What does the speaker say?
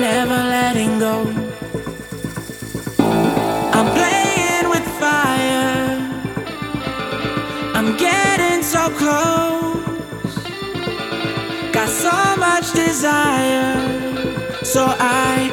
never letting go. I'm playing with fire. I'm getting so close. Got so much desire. So I